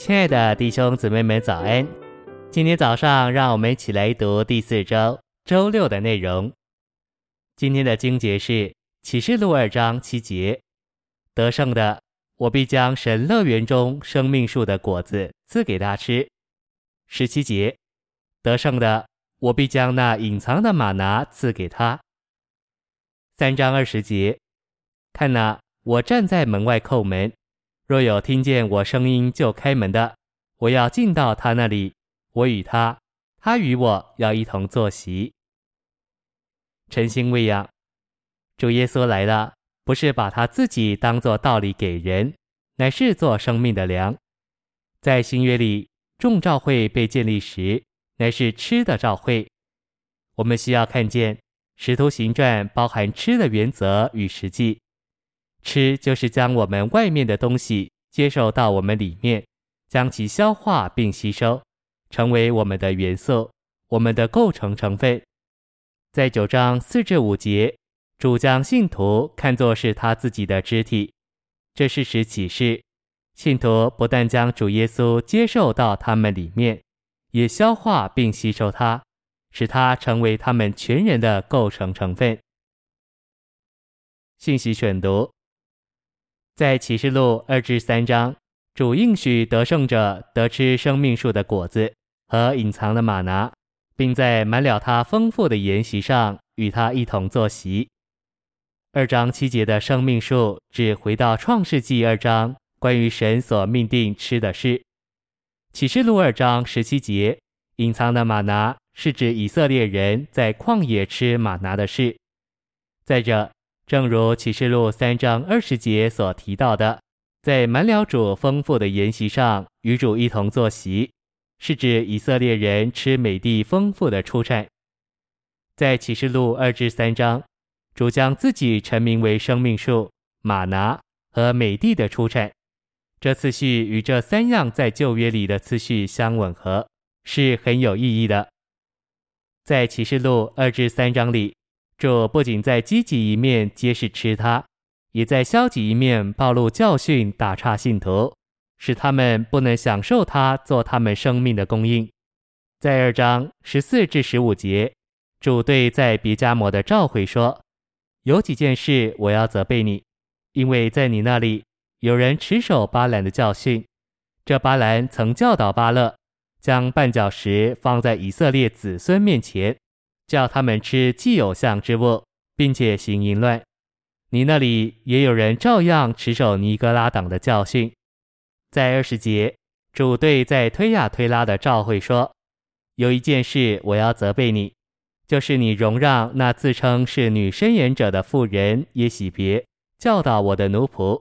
亲爱的弟兄姊妹们，早安！今天早上，让我们一起来读第四周周六的内容。今天的经节是启示录二章七节：得胜的，我必将神乐园中生命树的果子赐给他吃。十七节：得胜的，我必将那隐藏的马拿赐给他。三章二十节：看哪，我站在门外叩门。若有听见我声音就开门的，我要进到他那里，我与他，他与我要一同坐席。晨星喂养，主耶稣来了，不是把他自己当作道理给人，乃是做生命的粮。在新约里，众教会被建立时，乃是吃的教会。我们需要看见使徒行传包含吃的原则与实际。吃就是将我们外面的东西接受到我们里面，将其消化并吸收，成为我们的元素，我们的构成成分。在九章四至五节，主将信徒看作是他自己的肢体，这是使启示信徒不但将主耶稣接受到他们里面，也消化并吸收它，使它成为他们全人的构成成分。信息选读。在启示录二至三章，主应许得胜者得吃生命树的果子和隐藏的玛拿，并在满了他丰富的筵席上与他一同坐席。二章七节的生命树只回到创世纪二章关于神所命定吃的事。启示录二章十七节隐藏的玛拿是指以色列人在旷野吃玛拿的事。再者。正如启示录三章二十节所提到的，在满了主丰富的筵席上与主一同坐席，是指以色列人吃美地丰富的出产。在启示录二至三章，主将自己陈明为生命树、吗哪和美地的出产，这次序与这三样在旧约里的次序相吻合，是很有意义的。在启示录二至三章里。主不仅在积极一面揭示吃它，也在消极一面暴露教训，打岔信徒，使他们不能享受它做他们生命的供应。在二章十四至十五节，主对在别迦摩的召会说：“有几件事我要责备你，因为在你那里有人持守巴兰的教训。这巴兰曾教导巴勒，将绊脚石放在以色列子孙面前。”叫他们吃祭偶像之物，并且行淫乱。你那里也有人照样持守尼哥拉党的教训。在二十节，主对在推雅推拉的召会说：“有一件事我要责备你，就是你容让那自称是女申言者的妇人耶洗别教导我的奴仆，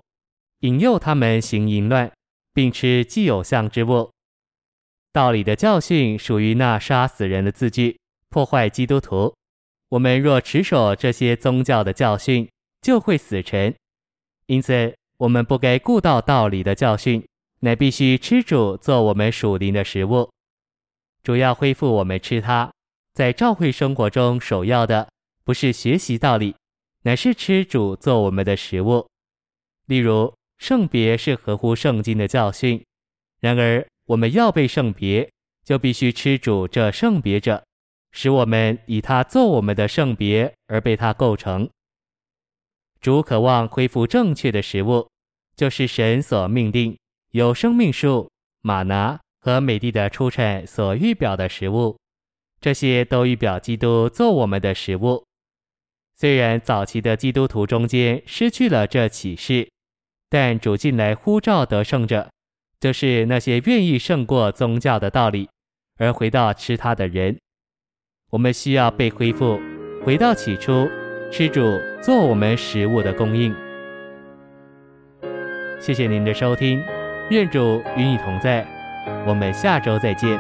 引诱他们行淫乱，并吃祭偶像之物。道理的教训属于那杀死人的字句。”破坏基督徒，我们若持守这些宗教的教训，就会死沉。因此，我们不该顾到道理的教训，乃必须吃主做我们属灵的食物。主要恢复我们吃它。在教会生活中，首要的不是学习道理，乃是吃主做我们的食物。例如，圣别是合乎圣经的教训。然而，我们要被圣别，就必须吃主这圣别者。使我们以他做我们的圣别而被他构成。主渴望恢复正确的食物，就是神所命定有生命树、玛拿和美地的出产所预表的食物。这些都预表基督做我们的食物。虽然早期的基督徒中间失去了这启示，但主近来呼召得胜者，就是那些愿意胜过宗教的道理而回到吃它的人。我们需要被恢复，回到起初，吃主做我们食物的供应。谢谢您的收听，愿主与你同在，我们下周再见。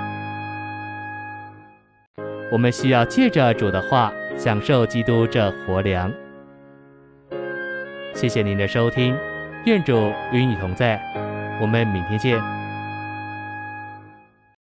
我们需要借着主的话，享受基督这活粮。谢谢您的收听，愿主与你同在，我们明天见。